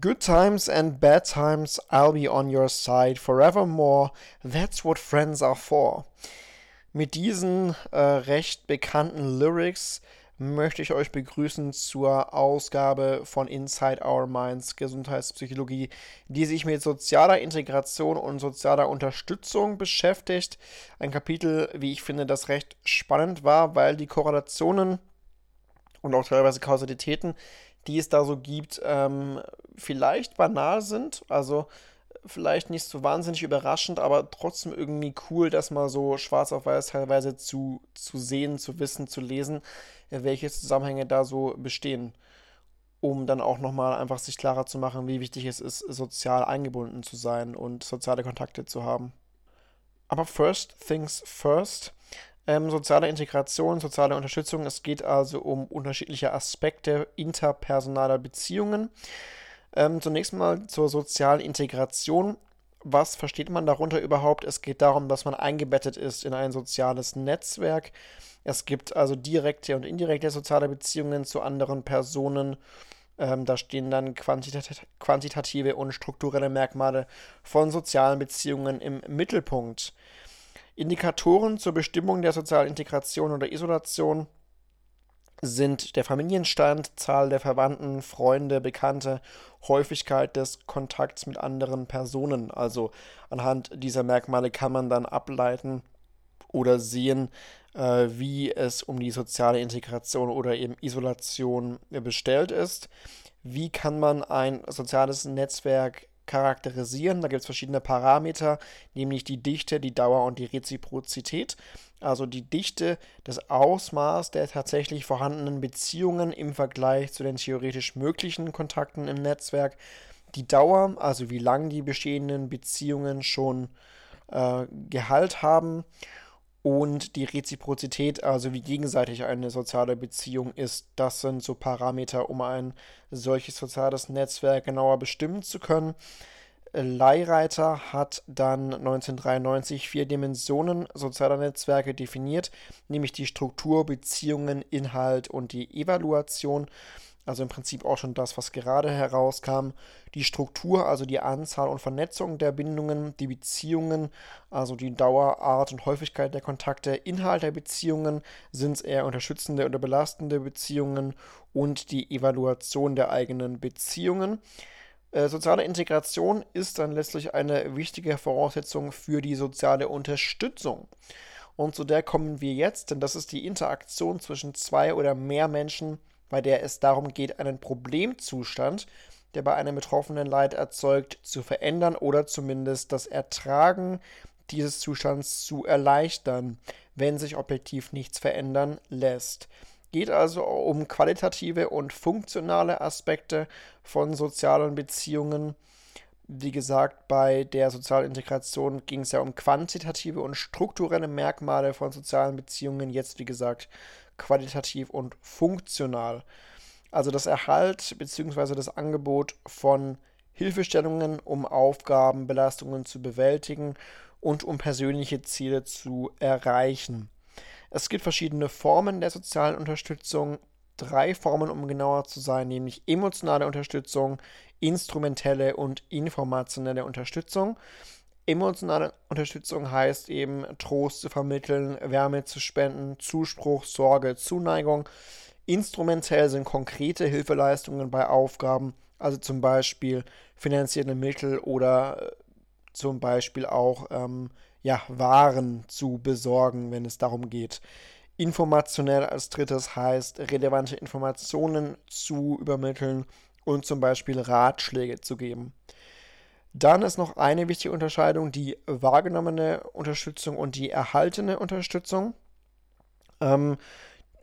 Good times and bad times, I'll be on your side forevermore. That's what friends are for. Mit diesen äh, recht bekannten Lyrics möchte ich euch begrüßen zur Ausgabe von Inside Our Minds Gesundheitspsychologie, die sich mit sozialer Integration und sozialer Unterstützung beschäftigt. Ein Kapitel, wie ich finde, das recht spannend war, weil die Korrelationen und auch teilweise Kausalitäten, die es da so gibt, ähm, vielleicht banal sind. Also vielleicht nicht so wahnsinnig überraschend, aber trotzdem irgendwie cool, das mal so schwarz auf weiß teilweise zu, zu sehen, zu wissen, zu lesen, welche Zusammenhänge da so bestehen. Um dann auch nochmal einfach sich klarer zu machen, wie wichtig es ist, sozial eingebunden zu sein und soziale Kontakte zu haben. Aber first things first. Ähm, soziale Integration, soziale Unterstützung. Es geht also um unterschiedliche Aspekte interpersonaler Beziehungen. Ähm, zunächst mal zur sozialen Integration. Was versteht man darunter überhaupt? Es geht darum, dass man eingebettet ist in ein soziales Netzwerk. Es gibt also direkte und indirekte soziale Beziehungen zu anderen Personen. Ähm, da stehen dann quantitat quantitative und strukturelle Merkmale von sozialen Beziehungen im Mittelpunkt. Indikatoren zur Bestimmung der sozialen Integration oder Isolation sind der Familienstand, Zahl der Verwandten, Freunde, Bekannte, Häufigkeit des Kontakts mit anderen Personen. Also anhand dieser Merkmale kann man dann ableiten oder sehen, äh, wie es um die soziale Integration oder eben Isolation bestellt ist. Wie kann man ein soziales Netzwerk charakterisieren? Da gibt es verschiedene Parameter, nämlich die Dichte, die Dauer und die Reziprozität. Also die Dichte, das Ausmaß der tatsächlich vorhandenen Beziehungen im Vergleich zu den theoretisch möglichen Kontakten im Netzwerk, die Dauer, also wie lang die bestehenden Beziehungen schon äh, Gehalt haben und die Reziprozität, also wie gegenseitig eine soziale Beziehung ist. Das sind so Parameter, um ein solches soziales Netzwerk genauer bestimmen zu können. Leihreiter hat dann 1993 vier Dimensionen sozialer Netzwerke definiert, nämlich die Struktur, Beziehungen, Inhalt und die Evaluation. Also im Prinzip auch schon das, was gerade herauskam. Die Struktur, also die Anzahl und Vernetzung der Bindungen, die Beziehungen, also die Dauer, Art und Häufigkeit der Kontakte, Inhalt der Beziehungen, sind es eher unterstützende oder belastende Beziehungen und die Evaluation der eigenen Beziehungen. Äh, soziale Integration ist dann letztlich eine wichtige Voraussetzung für die soziale Unterstützung. Und zu der kommen wir jetzt, denn das ist die Interaktion zwischen zwei oder mehr Menschen, bei der es darum geht, einen Problemzustand, der bei einem Betroffenen Leid erzeugt, zu verändern oder zumindest das Ertragen dieses Zustands zu erleichtern, wenn sich objektiv nichts verändern lässt geht also um qualitative und funktionale Aspekte von sozialen Beziehungen. Wie gesagt, bei der sozialen Integration ging es ja um quantitative und strukturelle Merkmale von sozialen Beziehungen. Jetzt, wie gesagt, qualitativ und funktional. Also das Erhalt bzw. das Angebot von Hilfestellungen, um Aufgaben, Belastungen zu bewältigen und um persönliche Ziele zu erreichen. Es gibt verschiedene Formen der sozialen Unterstützung. Drei Formen, um genauer zu sein, nämlich emotionale Unterstützung, instrumentelle und informationelle Unterstützung. Emotionale Unterstützung heißt eben Trost zu vermitteln, Wärme zu spenden, Zuspruch, Sorge, Zuneigung. Instrumentell sind konkrete Hilfeleistungen bei Aufgaben, also zum Beispiel finanzielle Mittel oder äh, zum Beispiel auch ähm, ja, Waren zu besorgen, wenn es darum geht. Informationell als drittes heißt, relevante Informationen zu übermitteln und zum Beispiel Ratschläge zu geben. Dann ist noch eine wichtige Unterscheidung, die wahrgenommene Unterstützung und die erhaltene Unterstützung. Ähm,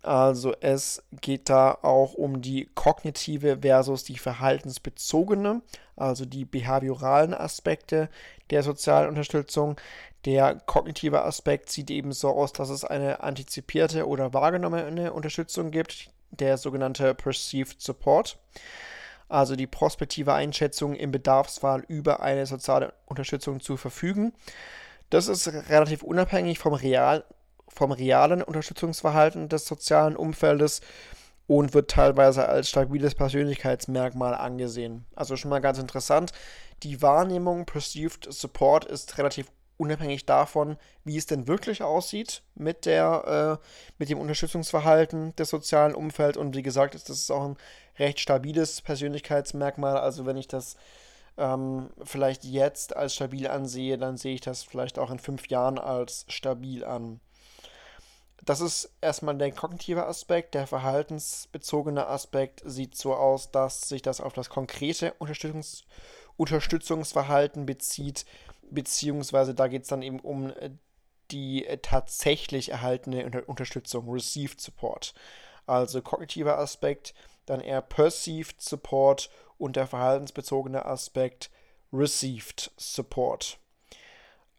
also es geht da auch um die kognitive versus die verhaltensbezogene, also die behavioralen Aspekte der sozialen Unterstützung. Der kognitive Aspekt sieht eben so aus, dass es eine antizipierte oder wahrgenommene Unterstützung gibt, der sogenannte Perceived Support. Also die prospektive Einschätzung im Bedarfsfall über eine soziale Unterstützung zu verfügen. Das ist relativ unabhängig vom real vom realen Unterstützungsverhalten des sozialen Umfeldes und wird teilweise als stabiles Persönlichkeitsmerkmal angesehen. Also schon mal ganz interessant. Die Wahrnehmung Perceived Support ist relativ unabhängig davon, wie es denn wirklich aussieht mit der, äh, mit dem Unterstützungsverhalten des sozialen Umfelds. Und wie gesagt, ist das auch ein recht stabiles Persönlichkeitsmerkmal. Also wenn ich das ähm, vielleicht jetzt als stabil ansehe, dann sehe ich das vielleicht auch in fünf Jahren als stabil an. Das ist erstmal der kognitive Aspekt. Der verhaltensbezogene Aspekt sieht so aus, dass sich das auf das konkrete Unterstützungs Unterstützungsverhalten bezieht, beziehungsweise da geht es dann eben um äh, die äh, tatsächlich erhaltene Unterstützung, Received Support. Also kognitiver Aspekt, dann eher Perceived Support und der verhaltensbezogene Aspekt Received Support.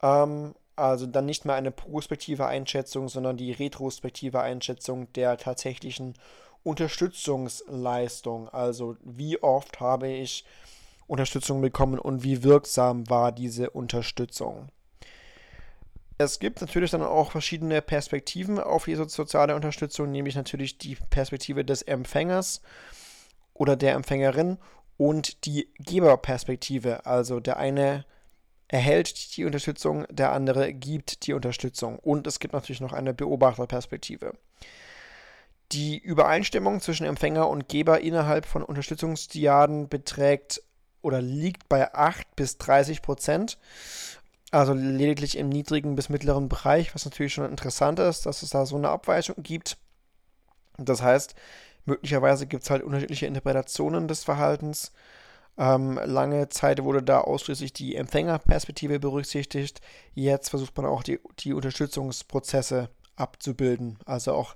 Ähm, also dann nicht mehr eine prospektive Einschätzung, sondern die retrospektive Einschätzung der tatsächlichen Unterstützungsleistung. Also wie oft habe ich Unterstützung bekommen und wie wirksam war diese Unterstützung. Es gibt natürlich dann auch verschiedene Perspektiven auf diese soziale Unterstützung, nämlich natürlich die Perspektive des Empfängers oder der Empfängerin und die Geberperspektive. Also der eine erhält die Unterstützung, der andere gibt die Unterstützung. Und es gibt natürlich noch eine Beobachterperspektive. Die Übereinstimmung zwischen Empfänger und Geber innerhalb von Unterstützungsdiaden beträgt oder liegt bei 8 bis 30 Prozent. Also lediglich im niedrigen bis mittleren Bereich, was natürlich schon interessant ist, dass es da so eine Abweichung gibt. Das heißt, möglicherweise gibt es halt unterschiedliche Interpretationen des Verhaltens. Ähm, lange Zeit wurde da ausschließlich die Empfängerperspektive berücksichtigt. Jetzt versucht man auch die, die Unterstützungsprozesse abzubilden. Also auch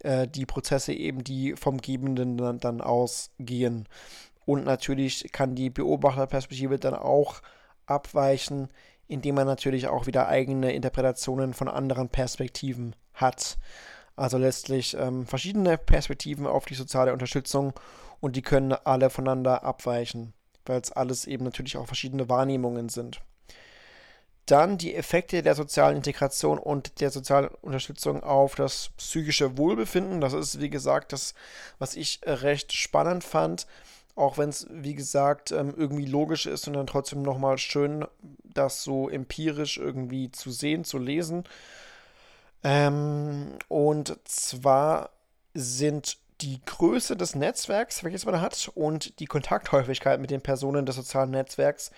äh, die Prozesse eben, die vom Gebenden dann, dann ausgehen. Und natürlich kann die Beobachterperspektive dann auch abweichen, indem man natürlich auch wieder eigene Interpretationen von anderen Perspektiven hat. Also letztlich ähm, verschiedene Perspektiven auf die soziale Unterstützung und die können alle voneinander abweichen, weil es alles eben natürlich auch verschiedene Wahrnehmungen sind. Dann die Effekte der sozialen Integration und der sozialen Unterstützung auf das psychische Wohlbefinden. Das ist, wie gesagt, das, was ich recht spannend fand auch wenn es, wie gesagt, ähm, irgendwie logisch ist und dann trotzdem nochmal schön, das so empirisch irgendwie zu sehen, zu lesen. Ähm, und zwar sind die Größe des Netzwerks, welches man hat, und die Kontakthäufigkeit mit den Personen des sozialen Netzwerks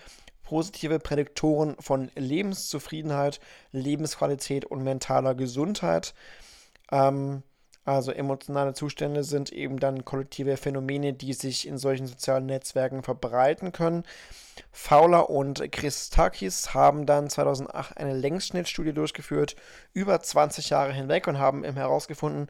positive Prädiktoren von Lebenszufriedenheit, Lebensqualität und mentaler Gesundheit. Ähm, also emotionale Zustände sind eben dann kollektive Phänomene, die sich in solchen sozialen Netzwerken verbreiten können. Fowler und Christakis haben dann 2008 eine Längsschnittstudie durchgeführt, über 20 Jahre hinweg und haben herausgefunden,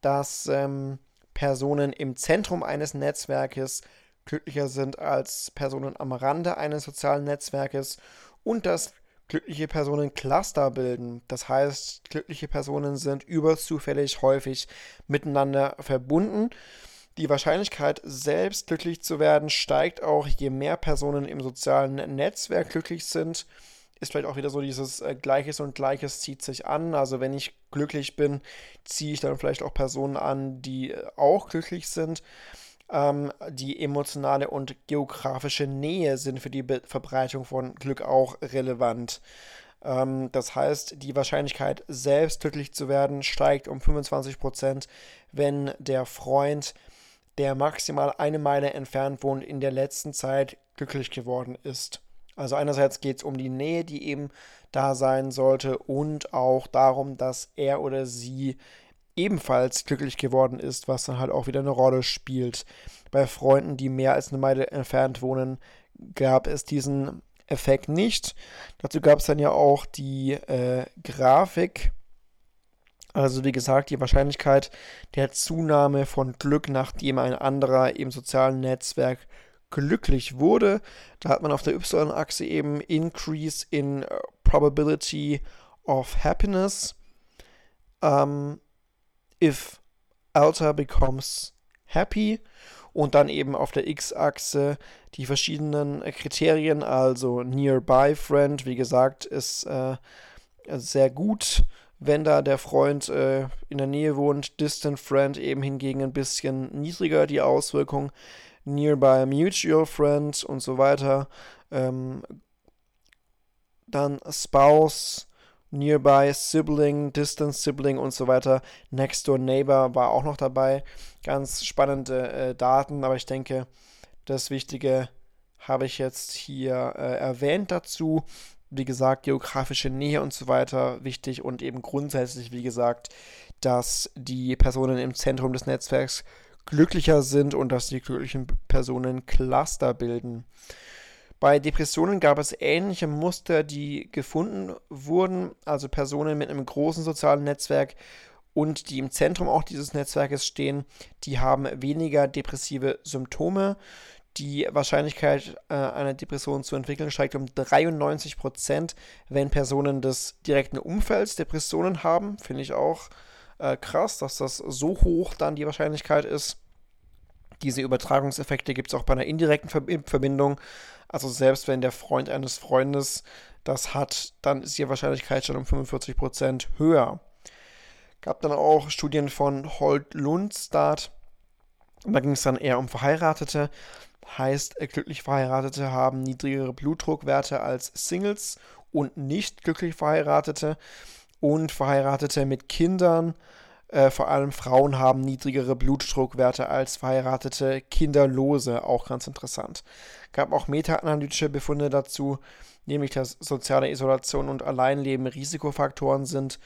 dass ähm, Personen im Zentrum eines Netzwerkes glücklicher sind als Personen am Rande eines sozialen Netzwerkes und dass glückliche Personen Cluster bilden. Das heißt, glückliche Personen sind überzufällig häufig miteinander verbunden. Die Wahrscheinlichkeit, selbst glücklich zu werden, steigt auch, je mehr Personen im sozialen Netzwerk glücklich sind. Ist vielleicht auch wieder so dieses äh, Gleiches und Gleiches zieht sich an. Also wenn ich glücklich bin, ziehe ich dann vielleicht auch Personen an, die äh, auch glücklich sind. Ähm, die emotionale und geografische Nähe sind für die Be Verbreitung von Glück auch relevant. Ähm, das heißt, die Wahrscheinlichkeit, selbst glücklich zu werden, steigt um 25%, wenn der Freund, der maximal eine Meile entfernt wohnt, in der letzten Zeit glücklich geworden ist. Also einerseits geht es um die Nähe, die eben da sein sollte und auch darum, dass er oder sie ebenfalls glücklich geworden ist, was dann halt auch wieder eine Rolle spielt. Bei Freunden, die mehr als eine Meile entfernt wohnen, gab es diesen Effekt nicht. Dazu gab es dann ja auch die äh, Grafik. Also wie gesagt, die Wahrscheinlichkeit der Zunahme von Glück, nachdem ein anderer im sozialen Netzwerk glücklich wurde. Da hat man auf der Y-Achse eben Increase in äh, Probability of Happiness. Ähm, if Alter becomes happy und dann eben auf der X-Achse die verschiedenen Kriterien, also Nearby Friend, wie gesagt, ist äh, sehr gut, wenn da der Freund äh, in der Nähe wohnt, Distant Friend eben hingegen ein bisschen niedriger die Auswirkung, Nearby Mutual Friend und so weiter. Ähm, dann Spouse, Nearby Sibling, Distant Sibling und so weiter. Next Door Neighbor war auch noch dabei. Ganz spannende äh, Daten, aber ich denke, das Wichtige habe ich jetzt hier äh, erwähnt dazu. Wie gesagt, geografische Nähe und so weiter wichtig und eben grundsätzlich, wie gesagt, dass die Personen im Zentrum des Netzwerks glücklicher sind und dass die glücklichen Personen Cluster bilden. Bei Depressionen gab es ähnliche Muster, die gefunden wurden, also Personen mit einem großen sozialen Netzwerk und die im Zentrum auch dieses Netzwerkes stehen, die haben weniger depressive Symptome. Die Wahrscheinlichkeit, äh, eine Depression zu entwickeln, steigt um 93 Prozent, wenn Personen des direkten Umfelds Depressionen haben. Finde ich auch äh, krass, dass das so hoch dann die Wahrscheinlichkeit ist. Diese Übertragungseffekte gibt es auch bei einer indirekten Verbindung. Also selbst wenn der Freund eines Freundes das hat, dann ist die Wahrscheinlichkeit schon um 45 Prozent höher. Gab dann auch Studien von Holt Lundstad. Da ging es dann eher um Verheiratete. Heißt, glücklich Verheiratete haben niedrigere Blutdruckwerte als Singles und nicht glücklich Verheiratete. Und Verheiratete mit Kindern, äh, vor allem Frauen, haben niedrigere Blutdruckwerte als verheiratete Kinderlose. Auch ganz interessant. Gab auch meta-analytische Befunde dazu, nämlich dass soziale Isolation und Alleinleben Risikofaktoren sind.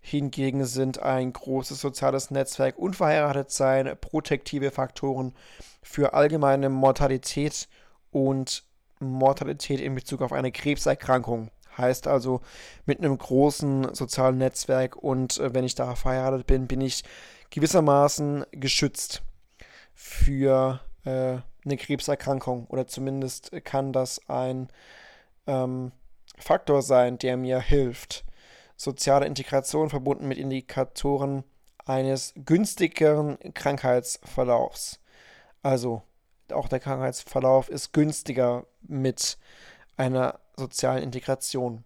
Hingegen sind ein großes soziales Netzwerk, unverheiratet sein, protektive Faktoren für allgemeine Mortalität und Mortalität in Bezug auf eine Krebserkrankung. Heißt also, mit einem großen sozialen Netzwerk und äh, wenn ich da verheiratet bin, bin ich gewissermaßen geschützt für äh, eine Krebserkrankung oder zumindest kann das ein ähm, Faktor sein, der mir hilft. Soziale Integration verbunden mit Indikatoren eines günstigeren Krankheitsverlaufs. Also auch der Krankheitsverlauf ist günstiger mit einer sozialen Integration.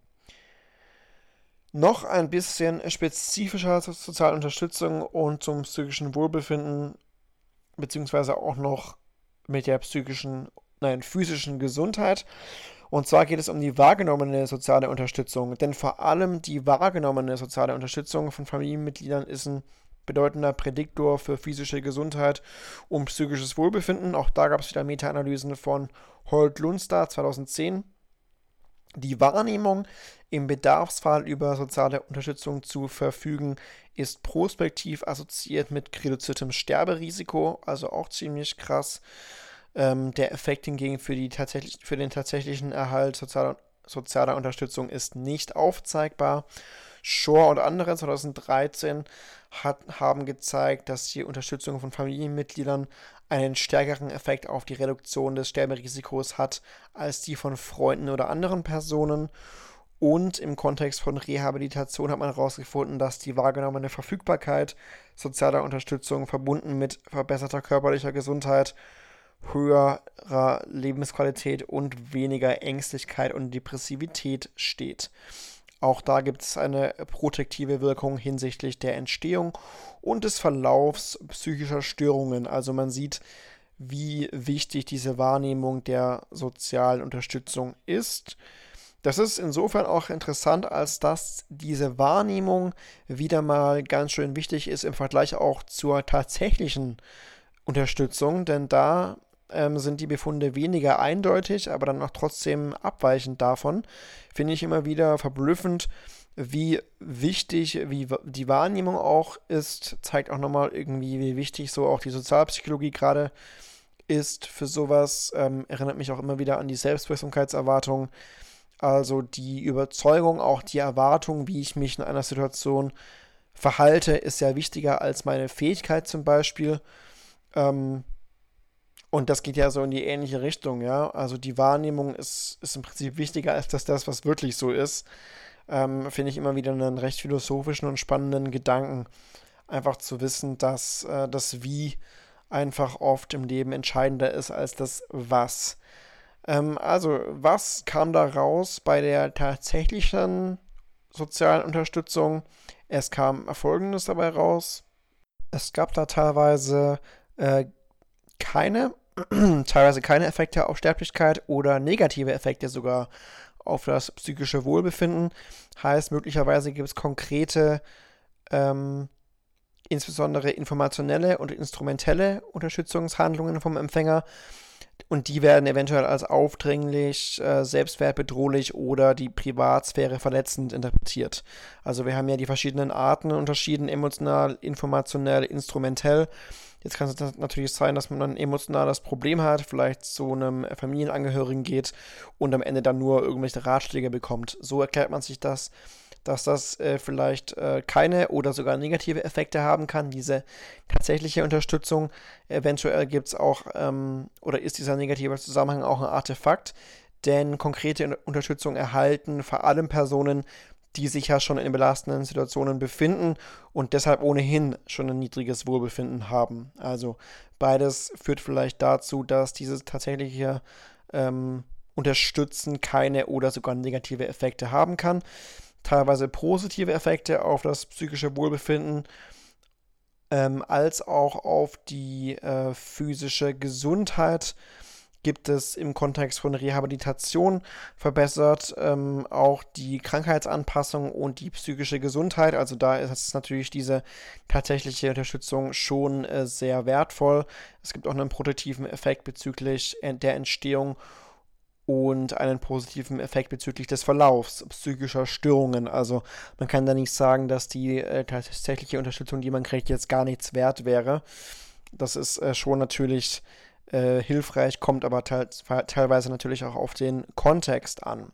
Noch ein bisschen spezifischer zur sozialen Unterstützung und zum psychischen Wohlbefinden, beziehungsweise auch noch mit der psychischen, nein, physischen Gesundheit. Und zwar geht es um die wahrgenommene soziale Unterstützung. Denn vor allem die wahrgenommene soziale Unterstützung von Familienmitgliedern ist ein bedeutender Prädiktor für physische Gesundheit und psychisches Wohlbefinden. Auch da gab es wieder Meta-Analysen von Holt Lunster 2010. Die Wahrnehmung im Bedarfsfall über soziale Unterstützung zu verfügen, ist prospektiv assoziiert mit reduziertem Sterberisiko, also auch ziemlich krass. Ähm, der Effekt hingegen für, die tatsächlich, für den tatsächlichen Erhalt sozialer, sozialer Unterstützung ist nicht aufzeigbar. Shore und andere 2013 hat, haben gezeigt, dass die Unterstützung von Familienmitgliedern einen stärkeren Effekt auf die Reduktion des Sterberisikos hat als die von Freunden oder anderen Personen. Und im Kontext von Rehabilitation hat man herausgefunden, dass die wahrgenommene Verfügbarkeit sozialer Unterstützung verbunden mit verbesserter körperlicher Gesundheit, höherer Lebensqualität und weniger Ängstlichkeit und Depressivität steht. Auch da gibt es eine protektive Wirkung hinsichtlich der Entstehung und des Verlaufs psychischer Störungen. Also man sieht, wie wichtig diese Wahrnehmung der sozialen Unterstützung ist. Das ist insofern auch interessant, als dass diese Wahrnehmung wieder mal ganz schön wichtig ist im Vergleich auch zur tatsächlichen Unterstützung, denn da ähm, sind die Befunde weniger eindeutig, aber dann auch trotzdem abweichend davon. Finde ich immer wieder verblüffend, wie wichtig, wie die Wahrnehmung auch ist, zeigt auch nochmal irgendwie, wie wichtig so auch die Sozialpsychologie gerade ist für sowas. Ähm, erinnert mich auch immer wieder an die Selbstwirksamkeitserwartung. Also die Überzeugung, auch die Erwartung, wie ich mich in einer Situation verhalte, ist ja wichtiger als meine Fähigkeit zum Beispiel. Ähm, und das geht ja so in die ähnliche Richtung, ja. Also die Wahrnehmung ist, ist im Prinzip wichtiger als das, das was wirklich so ist. Ähm, Finde ich immer wieder einen recht philosophischen und spannenden Gedanken. Einfach zu wissen, dass äh, das Wie einfach oft im Leben entscheidender ist als das Was. Ähm, also, was kam da raus bei der tatsächlichen sozialen Unterstützung. Es kam Folgendes dabei raus. Es gab da teilweise äh, keine, teilweise keine Effekte auf Sterblichkeit oder negative Effekte sogar auf das psychische Wohlbefinden. Heißt, möglicherweise gibt es konkrete, ähm, insbesondere informationelle und instrumentelle Unterstützungshandlungen vom Empfänger. Und die werden eventuell als aufdringlich, äh, selbstwertbedrohlich oder die Privatsphäre verletzend interpretiert. Also wir haben ja die verschiedenen Arten unterschieden, emotional, informationell, instrumentell. Jetzt kann es natürlich sein, dass man ein emotionales Problem hat, vielleicht zu einem Familienangehörigen geht und am Ende dann nur irgendwelche Ratschläge bekommt. So erklärt man sich das, dass das äh, vielleicht äh, keine oder sogar negative Effekte haben kann, diese tatsächliche Unterstützung. Eventuell gibt es auch ähm, oder ist dieser negative Zusammenhang auch ein Artefakt, denn konkrete Unterstützung erhalten vor allem Personen, die sich ja schon in belastenden Situationen befinden und deshalb ohnehin schon ein niedriges Wohlbefinden haben. Also beides führt vielleicht dazu, dass dieses tatsächliche ähm, Unterstützen keine oder sogar negative Effekte haben kann. Teilweise positive Effekte auf das psychische Wohlbefinden ähm, als auch auf die äh, physische Gesundheit gibt es im Kontext von Rehabilitation verbessert ähm, auch die Krankheitsanpassung und die psychische Gesundheit. Also da ist natürlich diese tatsächliche Unterstützung schon äh, sehr wertvoll. Es gibt auch einen protektiven Effekt bezüglich der Entstehung und einen positiven Effekt bezüglich des Verlaufs psychischer Störungen. Also man kann da nicht sagen, dass die äh, tatsächliche Unterstützung, die man kriegt, jetzt gar nichts wert wäre. Das ist äh, schon natürlich äh, hilfreich, kommt aber te teilweise natürlich auch auf den Kontext an.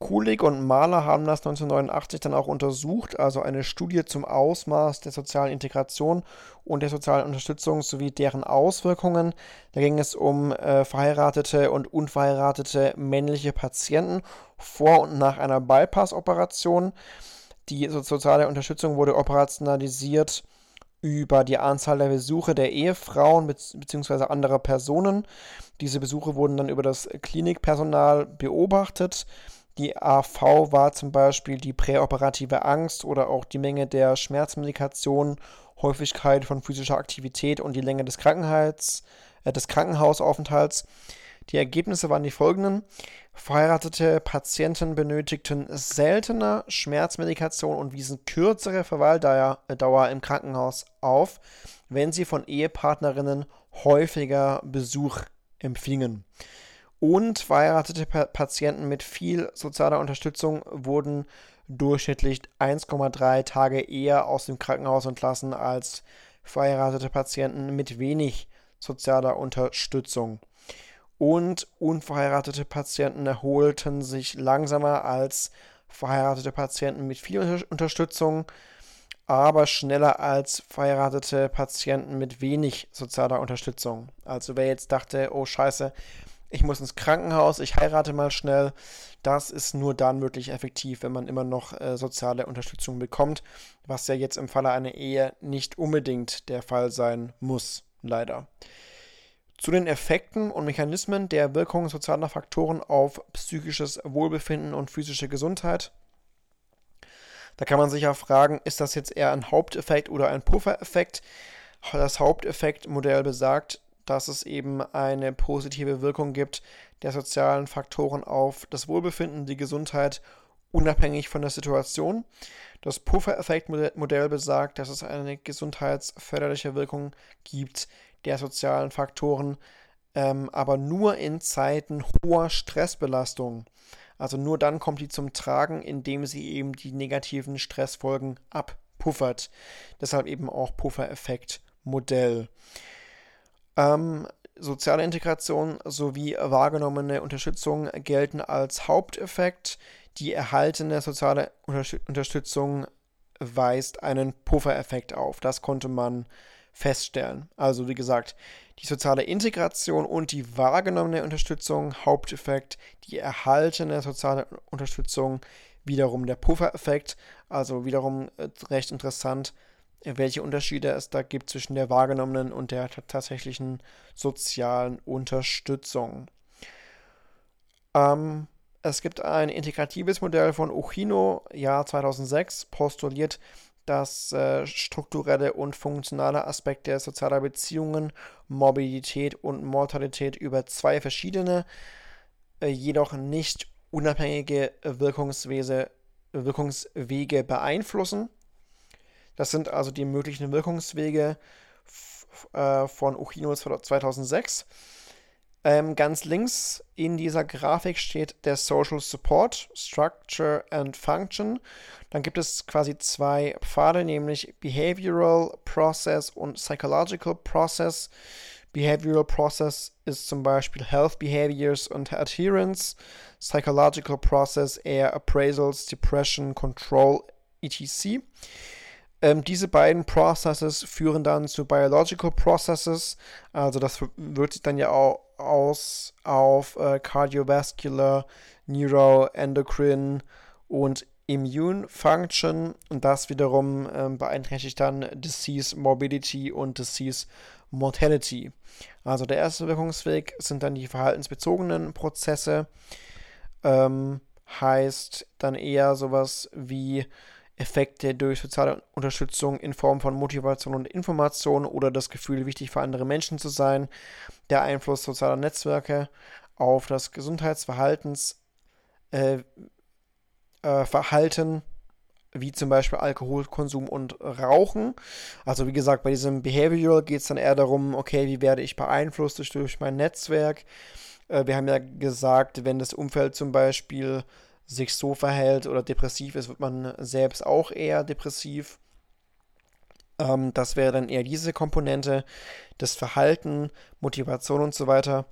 Kulig und Mahler haben das 1989 dann auch untersucht, also eine Studie zum Ausmaß der sozialen Integration und der sozialen Unterstützung sowie deren Auswirkungen. Da ging es um äh, verheiratete und unverheiratete männliche Patienten vor und nach einer Bypass-Operation. Die soziale Unterstützung wurde operationalisiert über die Anzahl der Besuche der Ehefrauen bzw. anderer Personen. Diese Besuche wurden dann über das Klinikpersonal beobachtet. Die AV war zum Beispiel die präoperative Angst oder auch die Menge der Schmerzmedikation, Häufigkeit von physischer Aktivität und die Länge des, Krankenheits, äh, des Krankenhausaufenthalts. Die Ergebnisse waren die folgenden. Verheiratete Patienten benötigten seltener Schmerzmedikation und wiesen kürzere Verweildauer im Krankenhaus auf, wenn sie von Ehepartnerinnen häufiger Besuch empfingen. Und verheiratete Patienten mit viel sozialer Unterstützung wurden durchschnittlich 1,3 Tage eher aus dem Krankenhaus entlassen als verheiratete Patienten mit wenig sozialer Unterstützung und unverheiratete Patienten erholten sich langsamer als verheiratete Patienten mit viel Unterstützung, aber schneller als verheiratete Patienten mit wenig sozialer Unterstützung. Also wer jetzt dachte, oh scheiße, ich muss ins Krankenhaus, ich heirate mal schnell, das ist nur dann wirklich effektiv, wenn man immer noch äh, soziale Unterstützung bekommt, was ja jetzt im Falle einer Ehe nicht unbedingt der Fall sein muss, leider. Zu den Effekten und Mechanismen der Wirkung sozialer Faktoren auf psychisches Wohlbefinden und physische Gesundheit. Da kann man sich ja fragen, ist das jetzt eher ein Haupteffekt oder ein Puffereffekt? Das Haupteffektmodell besagt, dass es eben eine positive Wirkung gibt der sozialen Faktoren auf das Wohlbefinden, die Gesundheit, unabhängig von der Situation. Das Puffereffektmodell besagt, dass es eine gesundheitsförderliche Wirkung gibt der sozialen Faktoren, ähm, aber nur in Zeiten hoher Stressbelastung. Also nur dann kommt die zum Tragen, indem sie eben die negativen Stressfolgen abpuffert. Deshalb eben auch Puffereffekt-Modell. Ähm, soziale Integration sowie wahrgenommene Unterstützung gelten als Haupteffekt. Die erhaltene soziale Unterstützung weist einen Puffereffekt auf. Das konnte man feststellen. Also wie gesagt, die soziale Integration und die wahrgenommene Unterstützung, Haupteffekt, die erhaltene soziale Unterstützung, wiederum der Puffereffekt, also wiederum äh, recht interessant, welche Unterschiede es da gibt zwischen der wahrgenommenen und der tatsächlichen sozialen Unterstützung. Ähm, Es gibt ein integratives Modell von Uchino, Jahr 2006, postuliert, dass äh, strukturelle und funktionale Aspekte sozialer Beziehungen, Mobilität und Mortalität über zwei verschiedene, äh, jedoch nicht unabhängige Wirkungswese, Wirkungswege beeinflussen. Das sind also die möglichen Wirkungswege äh, von Uchino 2006. Ähm, ganz links in dieser Grafik steht der Social Support, Structure and Function. Dann gibt es quasi zwei Pfade, nämlich Behavioral Process und Psychological Process. Behavioral Process ist zum Beispiel Health Behaviors und Adherence. Psychological Process eher Appraisals, Depression, Control, etc. Ähm, diese beiden Processes führen dann zu Biological Processes. Also das wirkt sich dann ja auch aus auf äh, Cardiovascular, Neuroendocrine und Immune Function und das wiederum ähm, beeinträchtigt dann Disease Morbidity und Disease Mortality. Also der erste Wirkungsweg sind dann die verhaltensbezogenen Prozesse. Ähm, heißt dann eher sowas wie Effekte durch soziale Unterstützung in Form von Motivation und Information oder das Gefühl, wichtig für andere Menschen zu sein, der Einfluss sozialer Netzwerke auf das Gesundheitsverhaltens äh, äh, wie zum Beispiel Alkoholkonsum und Rauchen. Also wie gesagt, bei diesem Behavioral geht es dann eher darum, okay, wie werde ich beeinflusst durch, durch mein Netzwerk. Äh, wir haben ja gesagt, wenn das Umfeld zum Beispiel sich so verhält oder depressiv ist, wird man selbst auch eher depressiv. Ähm, das wäre dann eher diese Komponente, das Verhalten, Motivation und so weiter.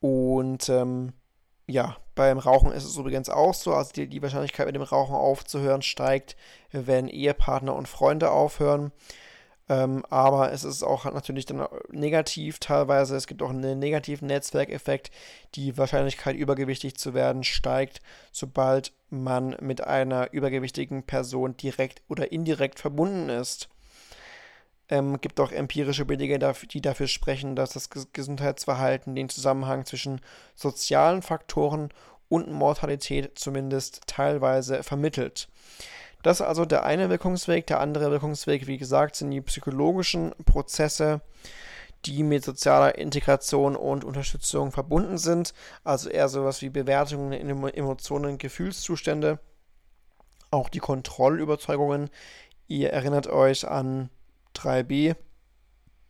Und ähm, ja, beim Rauchen ist es übrigens auch so, also die, die Wahrscheinlichkeit mit dem Rauchen aufzuhören steigt, wenn Ehepartner und Freunde aufhören. Ähm, aber es ist auch natürlich dann negativ teilweise. Es gibt auch einen negativen Netzwerkeffekt. Die Wahrscheinlichkeit, übergewichtig zu werden, steigt, sobald man mit einer übergewichtigen Person direkt oder indirekt verbunden ist. Ähm, gibt auch empirische Belege, die dafür sprechen, dass das Gesundheitsverhalten den Zusammenhang zwischen sozialen Faktoren und Mortalität zumindest teilweise vermittelt. Das ist also der eine Wirkungsweg. Der andere Wirkungsweg, wie gesagt, sind die psychologischen Prozesse, die mit sozialer Integration und Unterstützung verbunden sind. Also eher sowas wie Bewertungen Emotionen, Gefühlszustände. Auch die Kontrollüberzeugungen. Ihr erinnert euch an 3b.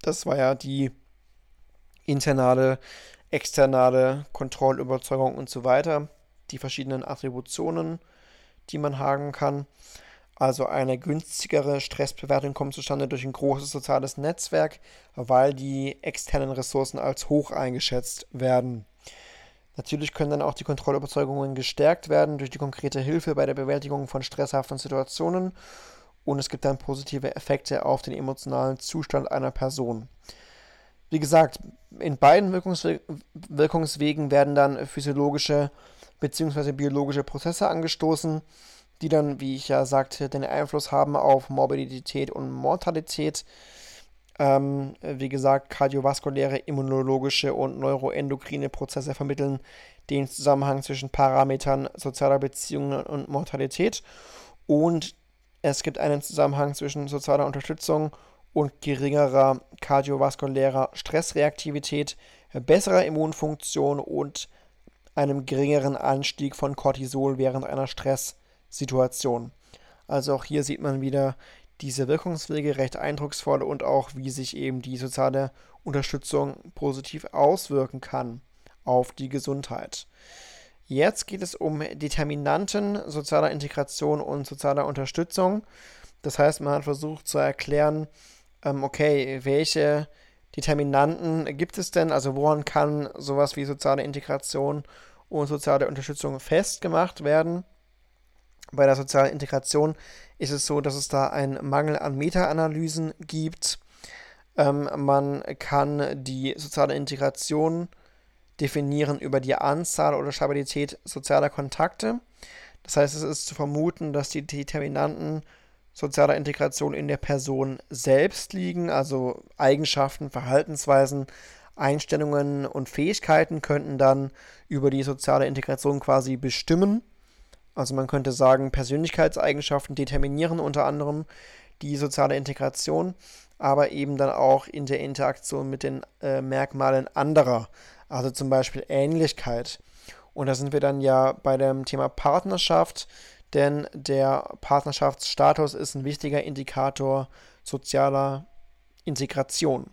Das war ja die internale, externe Kontrollüberzeugung und so weiter. Die verschiedenen Attributionen die man haben kann. Also eine günstigere Stressbewertung kommt zustande durch ein großes soziales Netzwerk, weil die externen Ressourcen als hoch eingeschätzt werden. Natürlich können dann auch die Kontrollüberzeugungen gestärkt werden durch die konkrete Hilfe bei der Bewältigung von stresshaften Situationen und es gibt dann positive Effekte auf den emotionalen Zustand einer Person. Wie gesagt, in beiden Wirkungswe Wirkungswegen werden dann physiologische bzw. biologische Prozesse angestoßen, die dann, wie ich ja sagte, den Einfluss haben auf Morbidität und Mortalität. Ähm, wie gesagt, kardiovaskuläre, immunologische und neuroendokrine Prozesse vermitteln den Zusammenhang zwischen Parametern sozialer Beziehungen und Mortalität. Und es gibt einen Zusammenhang zwischen sozialer Unterstützung und geringerer kardiovaskulärer Stressreaktivität, besserer Immunfunktion und einem geringeren Anstieg von Cortisol während einer Stresssituation. Also auch hier sieht man wieder diese Wirkungswege recht eindrucksvoll und auch wie sich eben die soziale Unterstützung positiv auswirken kann auf die Gesundheit. Jetzt geht es um Determinanten sozialer Integration und sozialer Unterstützung. Das heißt, man hat versucht zu erklären, ähm, okay, welche Determinanten gibt es denn? Also woran kann sowas wie soziale Integration und soziale Unterstützung festgemacht werden. Bei der sozialen Integration ist es so, dass es da einen Mangel an Meta-Analysen gibt. Ähm, man kann die soziale Integration definieren über die Anzahl oder Stabilität sozialer Kontakte. Das heißt, es ist zu vermuten, dass die Determinanten sozialer Integration in der Person selbst liegen, also Eigenschaften, Verhaltensweisen, Einstellungen und Fähigkeiten könnten dann über die soziale Integration quasi bestimmen. Also man könnte sagen, Persönlichkeitseigenschaften determinieren unter anderem die soziale Integration, aber eben dann auch in der Interaktion mit den äh, Merkmalen anderer, also zum Beispiel Ähnlichkeit. Und da sind wir dann ja bei dem Thema Partnerschaft, denn der Partnerschaftsstatus ist ein wichtiger Indikator sozialer Integration.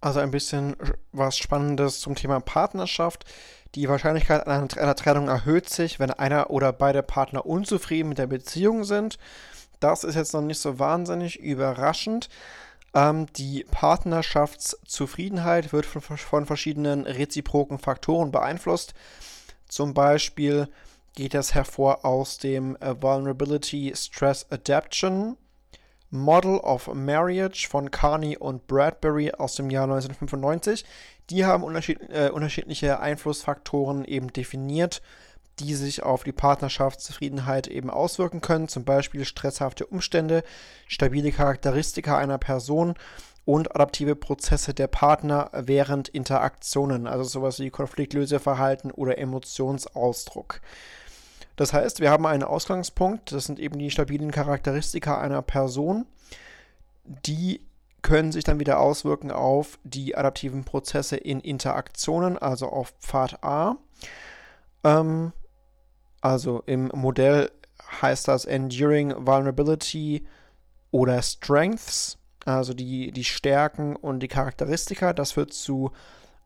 Also ein bisschen was Spannendes zum Thema Partnerschaft. Die Wahrscheinlichkeit einer, Trennung erhöht sich, wenn einer oder beide Partner unzufrieden mit der Beziehung sind. Das ist jetzt noch nicht so wahnsinnig überraschend. Ähm, die Partnerschaftszufriedenheit wird von, von verschiedenen reziproken Faktoren beeinflusst. Zum Beispiel geht das hervor aus dem äh, Vulnerability Stress Adaption Model of Marriage von Carney und Bradbury aus dem Jahr 1995. Die haben unterschied äh, unterschiedliche Einflussfaktoren eben definiert, die sich auf die Partnerschaftszufriedenheit eben auswirken können. Zum Beispiel stresshafte Umstände, stabile Charakteristika einer Person und adaptive Prozesse der Partner während Interaktionen, also sowas wie Konfliktlöseverhalten oder Emotionsausdruck. Das heißt, wir haben einen Ausgangspunkt, das sind eben die stabilen Charakteristika einer Person, die können sich dann wieder auswirken auf die adaptiven Prozesse in Interaktionen, also auf Pfad A. Ähm, also im Modell heißt das Enduring Vulnerability oder Strengths, also die, die Stärken und die Charakteristika. Das führt zu,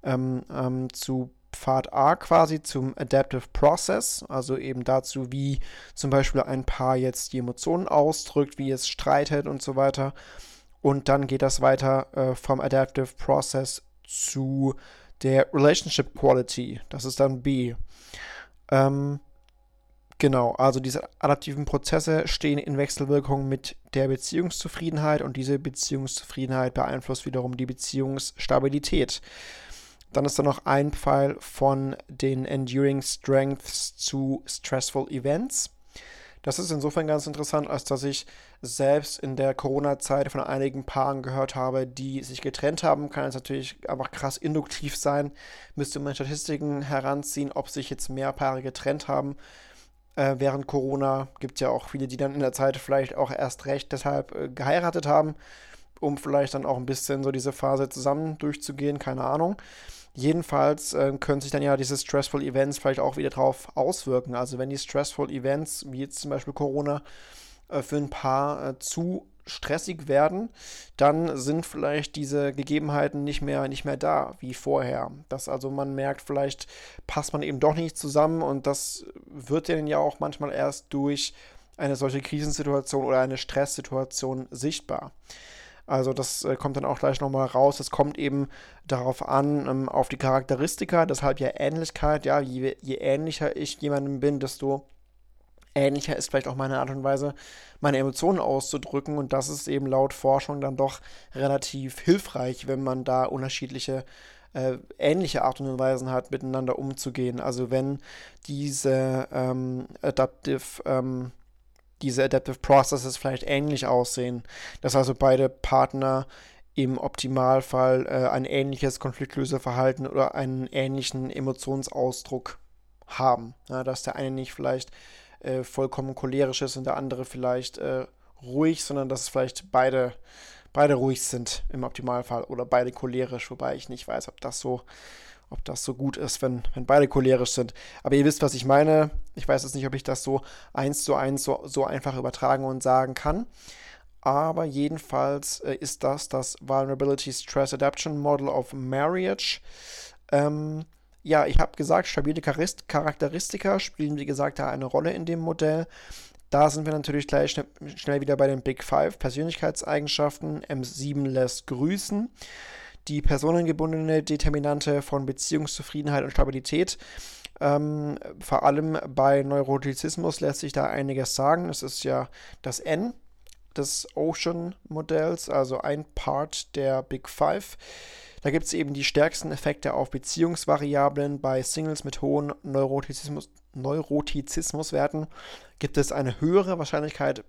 ähm, ähm, zu Pfad A quasi zum Adaptive Process, also eben dazu, wie zum Beispiel ein Paar jetzt die Emotionen ausdrückt, wie es streitet und so weiter. Und dann geht das weiter äh, vom Adaptive Process zu der Relationship Quality. Das ist dann B. Ähm, genau, also diese adaptiven Prozesse stehen in Wechselwirkung mit der Beziehungszufriedenheit und diese Beziehungszufriedenheit beeinflusst wiederum die Beziehungsstabilität. Dann ist da noch ein Pfeil von den Enduring Strengths zu Stressful Events. Das ist insofern ganz interessant, als dass ich selbst in der Corona-Zeit von einigen Paaren gehört habe, die sich getrennt haben. Kann es natürlich einfach krass induktiv sein. Müsste man Statistiken heranziehen, ob sich jetzt mehr Paare getrennt haben. Äh, während Corona gibt es ja auch viele, die dann in der Zeit vielleicht auch erst recht deshalb äh, geheiratet haben, um vielleicht dann auch ein bisschen so diese Phase zusammen durchzugehen. Keine Ahnung. Jedenfalls äh, können sich dann ja diese Stressful Events vielleicht auch wieder drauf auswirken. Also wenn die Stressful Events, wie jetzt zum Beispiel Corona, äh, für ein paar äh, zu stressig werden, dann sind vielleicht diese Gegebenheiten nicht mehr, nicht mehr da wie vorher. Dass also man merkt, vielleicht passt man eben doch nicht zusammen und das wird dann ja auch manchmal erst durch eine solche Krisensituation oder eine Stresssituation sichtbar. Also das äh, kommt dann auch gleich nochmal raus. Es kommt eben darauf an, ähm, auf die Charakteristika, deshalb ja Ähnlichkeit. Ja, je, je ähnlicher ich jemandem bin, desto ähnlicher ist vielleicht auch meine Art und Weise, meine Emotionen auszudrücken. Und das ist eben laut Forschung dann doch relativ hilfreich, wenn man da unterschiedliche äh, ähnliche Art und Weisen hat, miteinander umzugehen. Also wenn diese ähm, Adaptive ähm, diese Adaptive Processes vielleicht ähnlich aussehen, dass also beide Partner im Optimalfall äh, ein ähnliches Konfliktlöseverhalten oder einen ähnlichen Emotionsausdruck haben. Ja, dass der eine nicht vielleicht äh, vollkommen cholerisch ist und der andere vielleicht äh, ruhig, sondern dass es vielleicht beide, beide ruhig sind im Optimalfall oder beide cholerisch, wobei ich nicht weiß, ob das so ob das so gut ist, wenn, wenn beide cholerisch sind. Aber ihr wisst, was ich meine. Ich weiß jetzt nicht, ob ich das so eins zu eins so, so einfach übertragen und sagen kann. Aber jedenfalls äh, ist das das Vulnerability Stress Adaption Model of Marriage. Ähm, ja, ich habe gesagt, stabile Charakteristika spielen, wie gesagt, da eine Rolle in dem Modell. Da sind wir natürlich gleich schnell, schnell wieder bei den Big Five Persönlichkeitseigenschaften. M7 lässt grüßen die personengebundene Determinante von Beziehungszufriedenheit und Stabilität. Ähm, vor allem bei Neurotizismus lässt sich da einiges sagen. Es ist ja das N des Ocean-Modells, also ein Part der Big Five. Da gibt es eben die stärksten Effekte auf Beziehungsvariablen. Bei Singles mit hohen Neurotizismus, Neurotizismuswerten gibt es eine höhere Wahrscheinlichkeit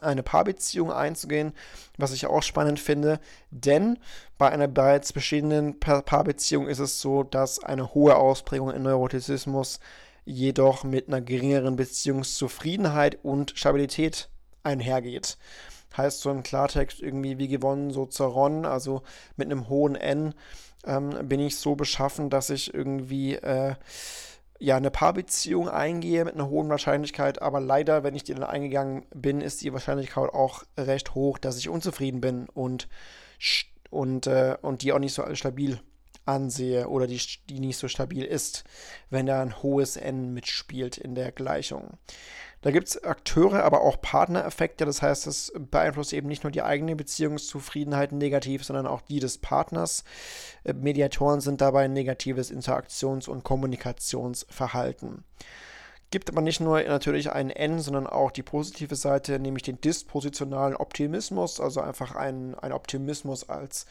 eine Paarbeziehung einzugehen, was ich auch spannend finde, denn bei einer bereits bestehenden Paarbeziehung ist es so, dass eine hohe Ausprägung in Neurotizismus jedoch mit einer geringeren Beziehungszufriedenheit und Stabilität einhergeht. Heißt so im Klartext irgendwie wie gewonnen, so zerronnen, also mit einem hohen N ähm, bin ich so beschaffen, dass ich irgendwie äh, ja, eine Paarbeziehung eingehe mit einer hohen Wahrscheinlichkeit, aber leider, wenn ich die dann eingegangen bin, ist die Wahrscheinlichkeit auch recht hoch, dass ich unzufrieden bin und, und, äh, und die auch nicht so stabil ansehe oder die, die nicht so stabil ist, wenn da ein hohes N mitspielt in der Gleichung. Da gibt es Akteure, aber auch Partnereffekte. Das heißt, es beeinflusst eben nicht nur die eigene Beziehungszufriedenheit negativ, sondern auch die des Partners. Äh, Mediatoren sind dabei ein negatives Interaktions- und Kommunikationsverhalten. Gibt aber nicht nur natürlich ein N, sondern auch die positive Seite, nämlich den dispositionalen Optimismus, also einfach ein, ein Optimismus als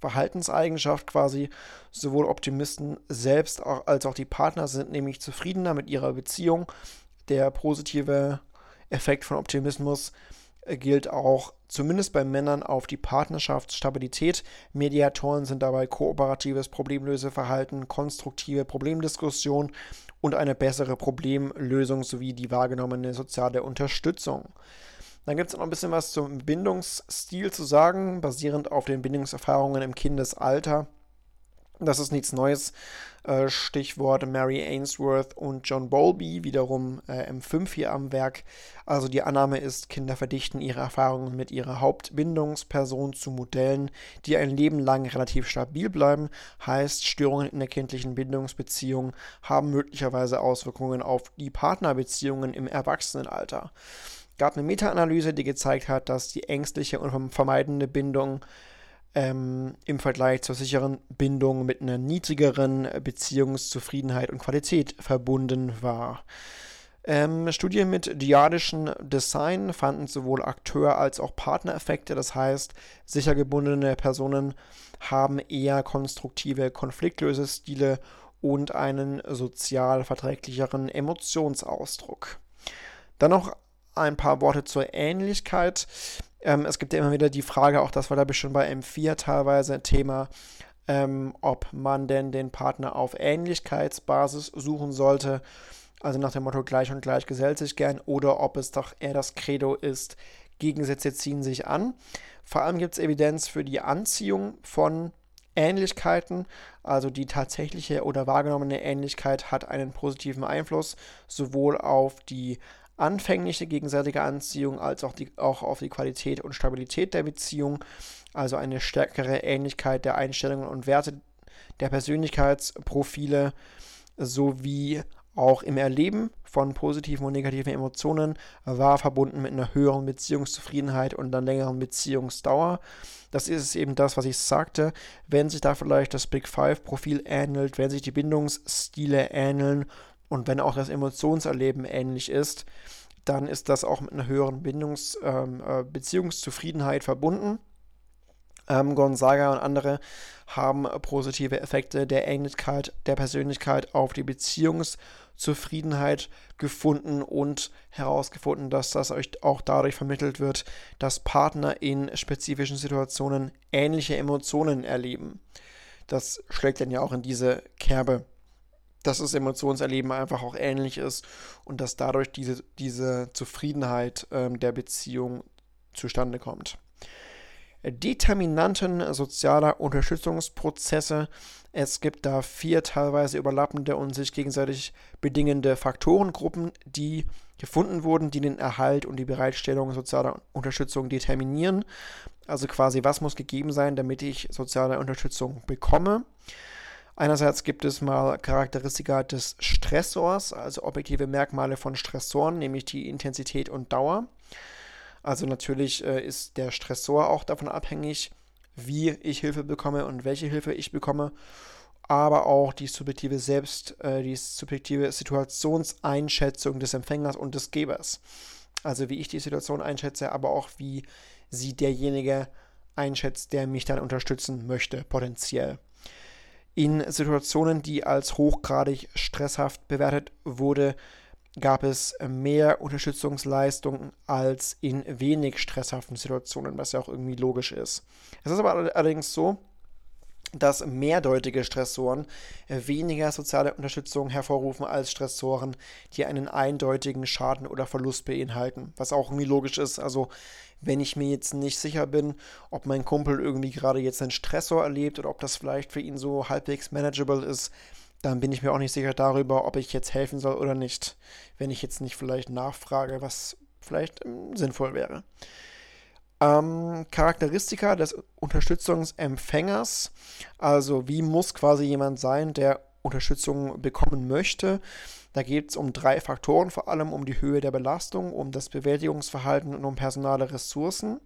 Verhaltenseigenschaft quasi. Sowohl Optimisten selbst als auch die Partner sind nämlich zufriedener mit ihrer Beziehung der positive Effekt von Optimismus äh, gilt auch zumindest bei Männern auf die Partnerschaftsstabilität. Mediatoren sind dabei kooperatives Problemlöseverhalten, konstruktive Problemdiskussion und eine bessere Problemlösung sowie die wahrgenommene soziale Unterstützung. Dann gibt es noch ein bisschen was zum Bindungsstil zu sagen, basierend auf den Bindungserfahrungen im Kindesalter. Das ist nichts Neues. Äh, Stichwort Mary Ainsworth und John Bowlby, wiederum äh, M5 hier am Werk. Also die Annahme ist, Kinder verdichten ihre Erfahrungen mit ihrer Hauptbindungsperson zu Modellen, die ein Leben lang relativ stabil bleiben. Heißt, Störungen in der kindlichen Bindungsbeziehung haben möglicherweise Auswirkungen auf die Partnerbeziehungen im Erwachsenenalter. Gab eine Meta-Analyse, die gezeigt hat, dass die ängstliche und vermeidende Bindung ähm, im Vergleich zur sicheren Bindung mit einer niedrigeren Beziehungszufriedenheit und Qualität verbunden war. Ähm, Studien mit diadischem Design fanden sowohl Akteur- als auch Partnereffekte, das heißt, sicher gebundene Personen haben eher konstruktive Konfliktlösestile und einen sozial verträglicheren Emotionsausdruck. Dann noch ein paar Worte zur Ähnlichkeit. Ähm, es gibt ja immer wieder die Frage, auch das war da bestimmt bei M4 teilweise Thema, ähm, ob man denn den Partner auf Ähnlichkeitsbasis suchen sollte. Also nach dem Motto gleich und gleich gesellt sich gern oder ob es doch eher das Credo ist, Gegensätze ziehen sich an. Vor allem gibt es Evidenz für die Anziehung von Ähnlichkeiten, also die tatsächliche oder wahrgenommene Ähnlichkeit hat einen positiven Einfluss sowohl auf die anfängliche gegenseitige Anziehung als auch, die, auch auf die Qualität und Stabilität der Beziehung, also eine stärkere Ähnlichkeit der Einstellungen und Werte der Persönlichkeitsprofile sowie auch im Erleben von positiven und negativen Emotionen war verbunden mit einer höheren Beziehungszufriedenheit und einer längeren Beziehungsdauer. Das ist eben das, was ich sagte. Wenn sich da vielleicht das Big Five-Profil ähnelt, wenn sich die Bindungsstile ähneln und wenn auch das Emotionserleben ähnlich ist, dann ist das auch mit einer höheren Bindungs-, ähm, äh, Beziehungszufriedenheit verbunden. Ähm, Gonzaga und andere haben positive Effekte der Ähnlichkeit der Persönlichkeit auf die Beziehungszufriedenheit gefunden und herausgefunden, dass das euch auch dadurch vermittelt wird, dass Partner in spezifischen Situationen ähnliche Emotionen erleben. Das schlägt dann ja auch in diese Kerbe dass das Emotionserleben einfach auch ähnlich ist und dass dadurch diese, diese Zufriedenheit ähm, der Beziehung zustande kommt. Determinanten sozialer Unterstützungsprozesse. Es gibt da vier teilweise überlappende und sich gegenseitig bedingende Faktorengruppen, die gefunden wurden, die den Erhalt und die Bereitstellung sozialer Unterstützung determinieren. Also quasi, was muss gegeben sein, damit ich soziale Unterstützung bekomme. Einerseits gibt es mal Charakteristika des Stressors, also objektive Merkmale von Stressoren, nämlich die Intensität und Dauer. Also natürlich äh, ist der Stressor auch davon abhängig, wie ich Hilfe bekomme und welche Hilfe ich bekomme, aber auch die subjektive Selbst, äh, die subjektive Situationseinschätzung des Empfängers und des Gebers. Also wie ich die Situation einschätze, aber auch wie sie derjenige einschätzt, der mich dann unterstützen möchte, potenziell in Situationen, die als hochgradig stresshaft bewertet wurde, gab es mehr Unterstützungsleistungen als in wenig stresshaften Situationen, was ja auch irgendwie logisch ist. Es ist aber allerdings so, dass mehrdeutige Stressoren weniger soziale Unterstützung hervorrufen als Stressoren, die einen eindeutigen Schaden oder Verlust beinhalten. Was auch irgendwie logisch ist. Also, wenn ich mir jetzt nicht sicher bin, ob mein Kumpel irgendwie gerade jetzt einen Stressor erlebt oder ob das vielleicht für ihn so halbwegs manageable ist, dann bin ich mir auch nicht sicher darüber, ob ich jetzt helfen soll oder nicht, wenn ich jetzt nicht vielleicht nachfrage, was vielleicht ähm, sinnvoll wäre. Ähm, Charakteristika des Unterstützungsempfängers, also wie muss quasi jemand sein, der Unterstützung bekommen möchte. Da geht es um drei Faktoren, vor allem um die Höhe der Belastung, um das Bewältigungsverhalten und um personale Ressourcen.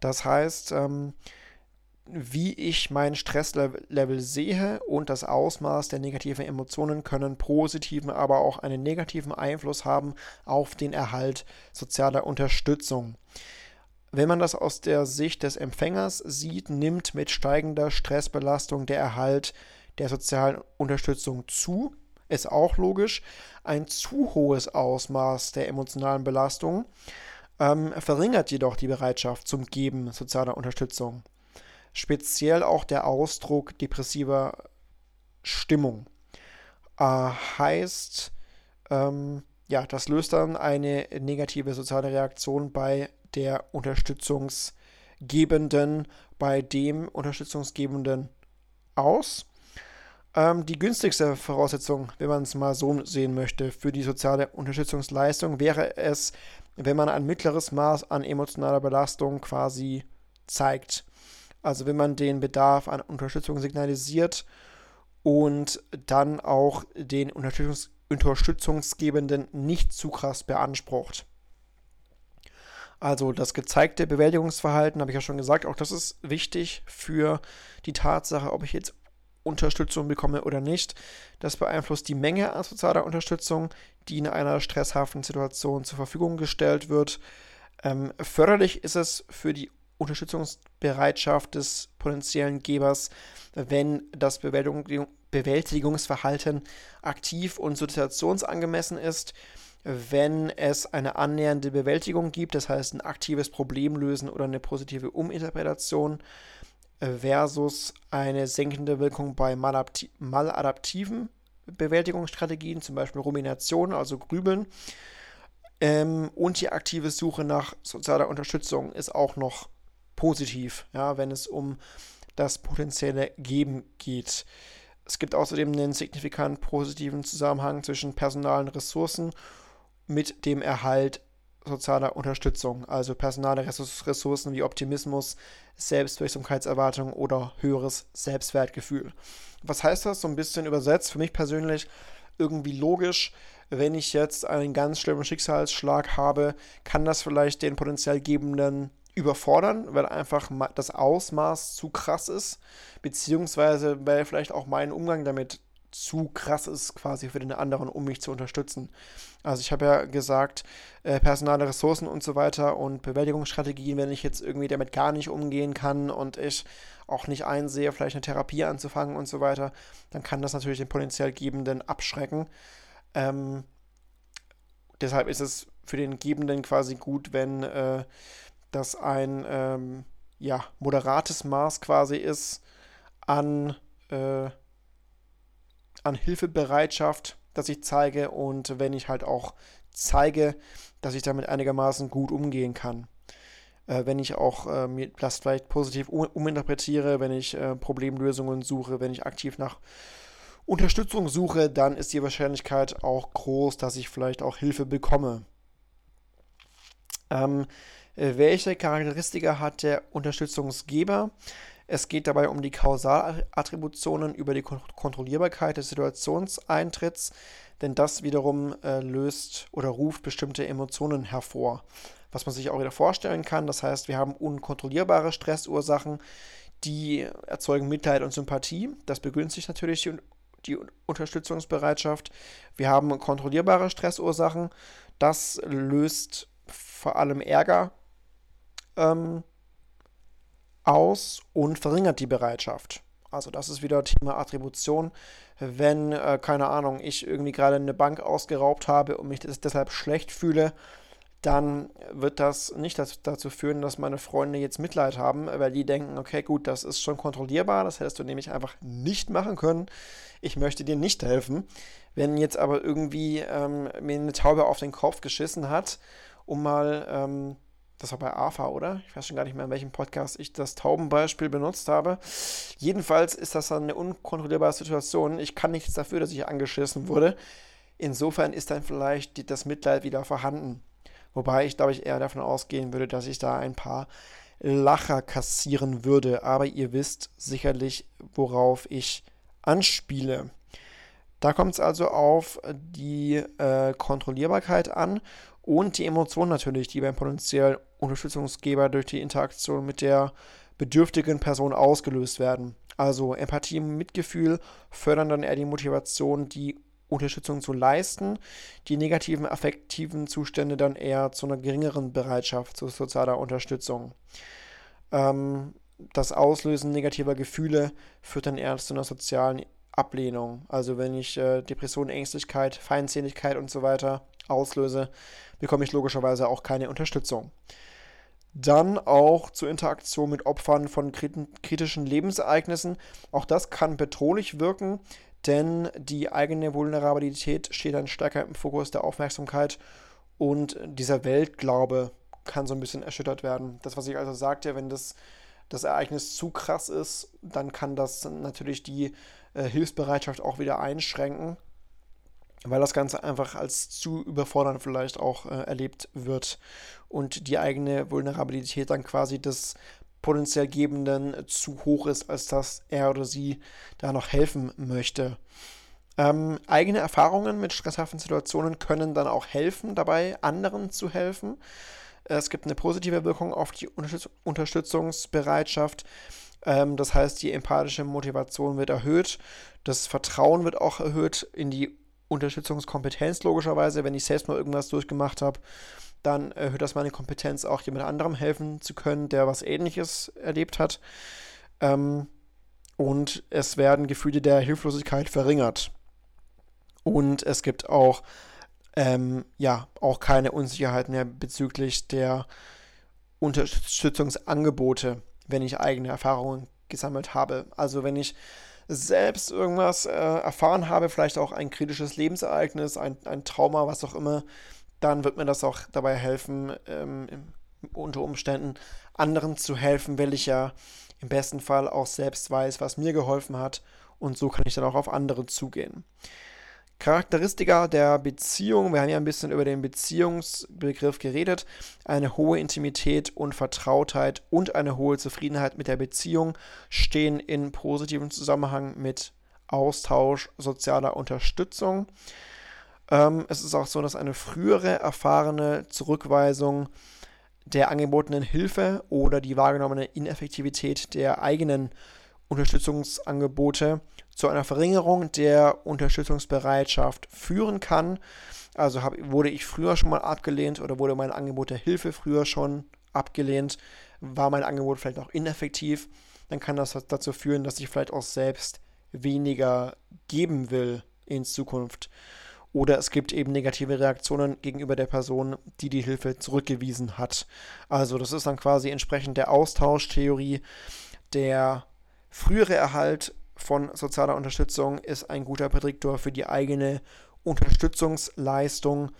Das heißt, ähm, wie ich mein Stresslevel sehe und das Ausmaß der negativen Emotionen können positiven, aber auch einen negativen Einfluss haben auf den Erhalt sozialer Unterstützung. Wenn man das aus der Sicht des Empfängers sieht, nimmt mit steigender Stressbelastung der Erhalt der sozialen Unterstützung zu. Ist auch logisch. Ein zu hohes Ausmaß der emotionalen Belastung ähm, verringert jedoch die Bereitschaft zum Geben sozialer Unterstützung speziell auch der Ausdruck depressiver Stimmung. Äh, heißt, ähm, ja, das löst dann eine negative soziale Reaktion bei der Unterstützungsgebenden, bei dem Unterstützungsgebenden aus. Ähm, die günstigste Voraussetzung, wenn man es mal so sehen möchte, für die soziale Unterstützungsleistung wäre es, wenn man ein mittleres Maß an emotionaler Belastung quasi zeigt. Also wenn man den Bedarf an Unterstützung signalisiert und dann auch den Unterstützungs Unterstützungsgebenden nicht zu krass beansprucht. Also das gezeigte Bewältigungsverhalten, habe ich ja schon gesagt, auch das ist wichtig für die Tatsache, ob ich jetzt Unterstützung bekomme oder nicht. Das beeinflusst die Menge an sozialer Unterstützung, die in einer stresshaften Situation zur Verfügung gestellt wird. Ähm, förderlich ist es für die Unterstützungsbereitschaft des potenziellen Gebers, wenn das Bewältigung, Bewältigungsverhalten aktiv und situationsangemessen ist, wenn es eine annähernde Bewältigung gibt, das heißt ein aktives Problemlösen oder eine positive Uminterpretation versus eine senkende Wirkung bei maladaptiven Bewältigungsstrategien, zum Beispiel Rumination, also Grübeln. Ähm, und die aktive Suche nach sozialer Unterstützung ist auch noch positiv, ja, wenn es um das potenzielle Geben geht. Es gibt außerdem einen signifikant positiven Zusammenhang zwischen personalen Ressourcen mit dem Erhalt sozialer Unterstützung, also personale Ressourcen wie Optimismus, Selbstwirksamkeitserwartung oder höheres Selbstwertgefühl. Was heißt das so ein bisschen übersetzt? Für mich persönlich irgendwie logisch. Wenn ich jetzt einen ganz schlimmen Schicksalsschlag habe, kann das vielleicht den potenziell Gebenden überfordern, weil einfach das Ausmaß zu krass ist, beziehungsweise weil vielleicht auch mein Umgang damit zu krass ist, quasi für den anderen, um mich zu unterstützen. Also ich habe ja gesagt, äh, personale Ressourcen und so weiter und Bewältigungsstrategien, wenn ich jetzt irgendwie damit gar nicht umgehen kann und ich auch nicht einsehe, vielleicht eine Therapie anzufangen und so weiter, dann kann das natürlich den potenziell Gebenden abschrecken. Ähm, deshalb ist es für den Gebenden quasi gut, wenn äh, das ein ähm, ja, moderates Maß quasi ist an, äh, an Hilfebereitschaft, das ich zeige und wenn ich halt auch zeige, dass ich damit einigermaßen gut umgehen kann. Äh, wenn ich auch äh, mir das vielleicht positiv um, uminterpretiere, wenn ich äh, Problemlösungen suche, wenn ich aktiv nach Unterstützung suche, dann ist die Wahrscheinlichkeit auch groß, dass ich vielleicht auch Hilfe bekomme. Ähm, äh, welche Charakteristika hat der Unterstützungsgeber? Es geht dabei um die Kausalattributionen über die Kontrollierbarkeit des Situationseintritts, denn das wiederum äh, löst oder ruft bestimmte Emotionen hervor. Was man sich auch wieder vorstellen kann, das heißt, wir haben unkontrollierbare Stressursachen, die erzeugen Mitleid und Sympathie. Das begünstigt natürlich die, die Unterstützungsbereitschaft. Wir haben kontrollierbare Stressursachen, das löst vor allem Ärger ähm, aus und verringert die Bereitschaft. Also das ist wieder Thema Attribution. Wenn, äh, keine Ahnung, ich irgendwie gerade eine Bank ausgeraubt habe und mich deshalb schlecht fühle, dann wird das nicht dazu führen, dass meine Freunde jetzt Mitleid haben, weil die denken, okay, gut, das ist schon kontrollierbar, das hättest du nämlich einfach nicht machen können. Ich möchte dir nicht helfen. Wenn jetzt aber irgendwie ähm, mir eine Taube auf den Kopf geschissen hat, um mal, ähm, das war bei AFA, oder? Ich weiß schon gar nicht mehr, in welchem Podcast ich das Taubenbeispiel benutzt habe. Jedenfalls ist das dann eine unkontrollierbare Situation. Ich kann nichts dafür, dass ich angeschissen wurde. Insofern ist dann vielleicht das Mitleid wieder vorhanden. Wobei ich, glaube ich, eher davon ausgehen würde, dass ich da ein paar Lacher kassieren würde. Aber ihr wisst sicherlich, worauf ich anspiele. Da kommt es also auf die äh, Kontrollierbarkeit an und die Emotionen natürlich, die beim potenziellen Unterstützungsgeber durch die Interaktion mit der bedürftigen Person ausgelöst werden. Also Empathie und Mitgefühl fördern dann eher die Motivation, die Unterstützung zu leisten, die negativen affektiven Zustände dann eher zu einer geringeren Bereitschaft zu sozialer Unterstützung. Ähm, das Auslösen negativer Gefühle führt dann eher zu einer sozialen Ablehnung. Also wenn ich äh, Depression, Ängstlichkeit, Feindseligkeit und so weiter auslöse, bekomme ich logischerweise auch keine Unterstützung. Dann auch zur Interaktion mit Opfern von kritischen Lebensereignissen. Auch das kann bedrohlich wirken, denn die eigene Vulnerabilität steht dann stärker im Fokus der Aufmerksamkeit und dieser Weltglaube kann so ein bisschen erschüttert werden. Das, was ich also sagte, wenn das, das Ereignis zu krass ist, dann kann das natürlich die äh, Hilfsbereitschaft auch wieder einschränken, weil das Ganze einfach als zu überfordernd vielleicht auch äh, erlebt wird und die eigene Vulnerabilität dann quasi das potenziell Gebenden zu hoch ist, als dass er oder sie da noch helfen möchte. Ähm, eigene Erfahrungen mit stresshaften Situationen können dann auch helfen, dabei anderen zu helfen. Es gibt eine positive Wirkung auf die Unterstütz Unterstützungsbereitschaft. Ähm, das heißt, die empathische Motivation wird erhöht. Das Vertrauen wird auch erhöht in die Unterstützungskompetenz, logischerweise, wenn ich selbst mal irgendwas durchgemacht habe dann erhöht das meine Kompetenz, auch jemand anderem helfen zu können, der was Ähnliches erlebt hat. Ähm, und es werden Gefühle der Hilflosigkeit verringert. Und es gibt auch, ähm, ja, auch keine Unsicherheit mehr bezüglich der Unterstützungsangebote, wenn ich eigene Erfahrungen gesammelt habe. Also wenn ich selbst irgendwas äh, erfahren habe, vielleicht auch ein kritisches Lebensereignis, ein, ein Trauma, was auch immer, dann wird mir das auch dabei helfen, ähm, unter Umständen anderen zu helfen, weil ich ja im besten Fall auch selbst weiß, was mir geholfen hat und so kann ich dann auch auf andere zugehen. Charakteristika der Beziehung, wir haben ja ein bisschen über den Beziehungsbegriff geredet, eine hohe Intimität und Vertrautheit und eine hohe Zufriedenheit mit der Beziehung stehen in positivem Zusammenhang mit Austausch, sozialer Unterstützung. Ähm, es ist auch so, dass eine frühere erfahrene Zurückweisung der angebotenen Hilfe oder die wahrgenommene Ineffektivität der eigenen Unterstützungsangebote zu einer Verringerung der Unterstützungsbereitschaft führen kann. Also hab, wurde ich früher schon mal abgelehnt oder wurde mein Angebot der Hilfe früher schon abgelehnt, war mein Angebot vielleicht auch ineffektiv, dann kann das dazu führen, dass ich vielleicht auch selbst weniger geben will in Zukunft. Oder es gibt eben negative Reaktionen gegenüber der Person, die die Hilfe zurückgewiesen hat. Also das ist dann quasi entsprechend der Austauschtheorie. Der frühere Erhalt von sozialer Unterstützung ist ein guter Prädiktor für die eigene Unterstützungsleistung,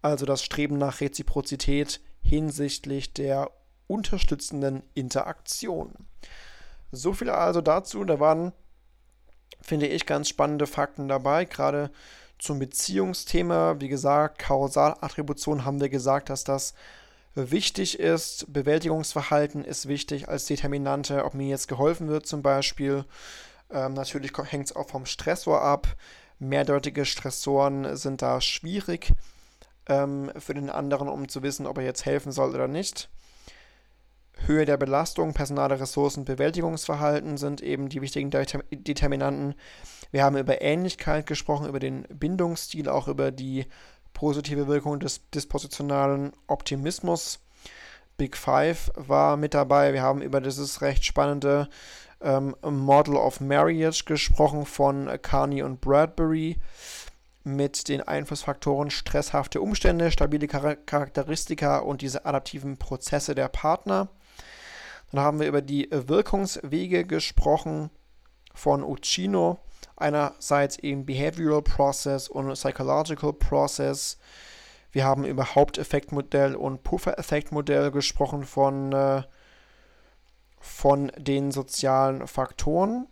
also das Streben nach Reziprozität hinsichtlich der unterstützenden Interaktion. So viel also dazu. Da waren, finde ich, ganz spannende Fakten dabei, gerade zum Beziehungsthema, wie gesagt, Kausalattribution haben wir gesagt, dass das wichtig ist. Bewältigungsverhalten ist wichtig als Determinante, ob mir jetzt geholfen wird zum Beispiel. Ähm, natürlich hängt es auch vom Stressor ab. Mehrdeutige Stressoren sind da schwierig ähm, für den anderen, um zu wissen, ob er jetzt helfen soll oder nicht. Höhe der Belastung, personale Ressourcen, Bewältigungsverhalten sind eben die wichtigen Determinanten. Wir haben über Ähnlichkeit gesprochen, über den Bindungsstil, auch über die positive Wirkung des dispositionalen Optimismus. Big Five war mit dabei. Wir haben über dieses recht spannende ähm, Model of Marriage gesprochen von Carney und Bradbury mit den Einflussfaktoren stresshafte Umstände, stabile Charakteristika und diese adaptiven Prozesse der Partner. Dann haben wir über die Wirkungswege gesprochen von Uccino. Einerseits eben Behavioral Process und Psychological Process. Wir haben über Haupteffektmodell und Puffereffektmodell gesprochen von, äh, von den sozialen Faktoren.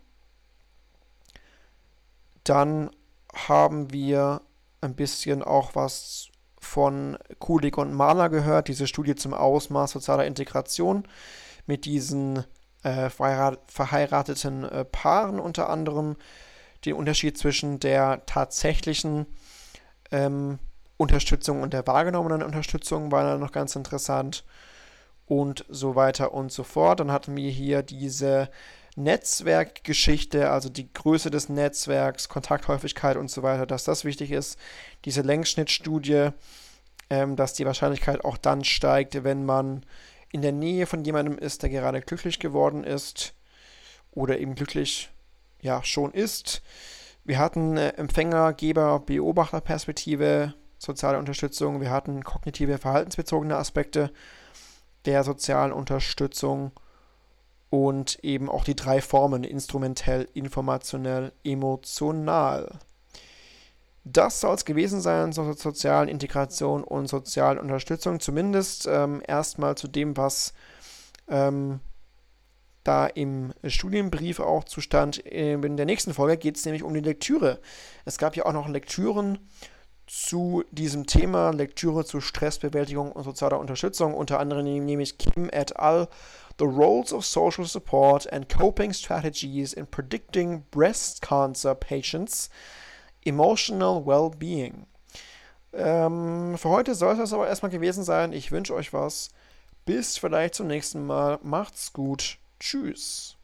Dann haben wir ein bisschen auch was von Kulig und Mahler gehört, diese Studie zum Ausmaß sozialer Integration mit diesen äh, verheirateten äh, Paaren unter anderem, den Unterschied zwischen der tatsächlichen ähm, Unterstützung und der wahrgenommenen Unterstützung war dann noch ganz interessant und so weiter und so fort. Dann hatten wir hier diese Netzwerkgeschichte, also die Größe des Netzwerks, Kontakthäufigkeit und so weiter, dass das wichtig ist. Diese Längsschnittstudie, ähm, dass die Wahrscheinlichkeit auch dann steigt, wenn man in der Nähe von jemandem ist, der gerade glücklich geworden ist oder eben glücklich ja schon ist. Wir hatten äh, Empfänger, Geber, Beobachterperspektive, soziale Unterstützung. Wir hatten kognitive, verhaltensbezogene Aspekte der sozialen Unterstützung und eben auch die drei Formen instrumentell, informationell, emotional. Das soll es gewesen sein zur sozialen Integration und sozialen Unterstützung, zumindest ähm, erstmal zu dem, was ähm, da im Studienbrief auch zustand. In der nächsten Folge geht es nämlich um die Lektüre. Es gab ja auch noch Lektüren zu diesem Thema, Lektüre zu Stressbewältigung und sozialer Unterstützung, unter anderem nämlich Kim et al. The Roles of Social Support and Coping Strategies in Predicting Breast Cancer Patients, Emotional Well-Being. Ähm, für heute soll es das aber erstmal gewesen sein. Ich wünsche euch was. Bis vielleicht zum nächsten Mal. Macht's gut. Tschüss.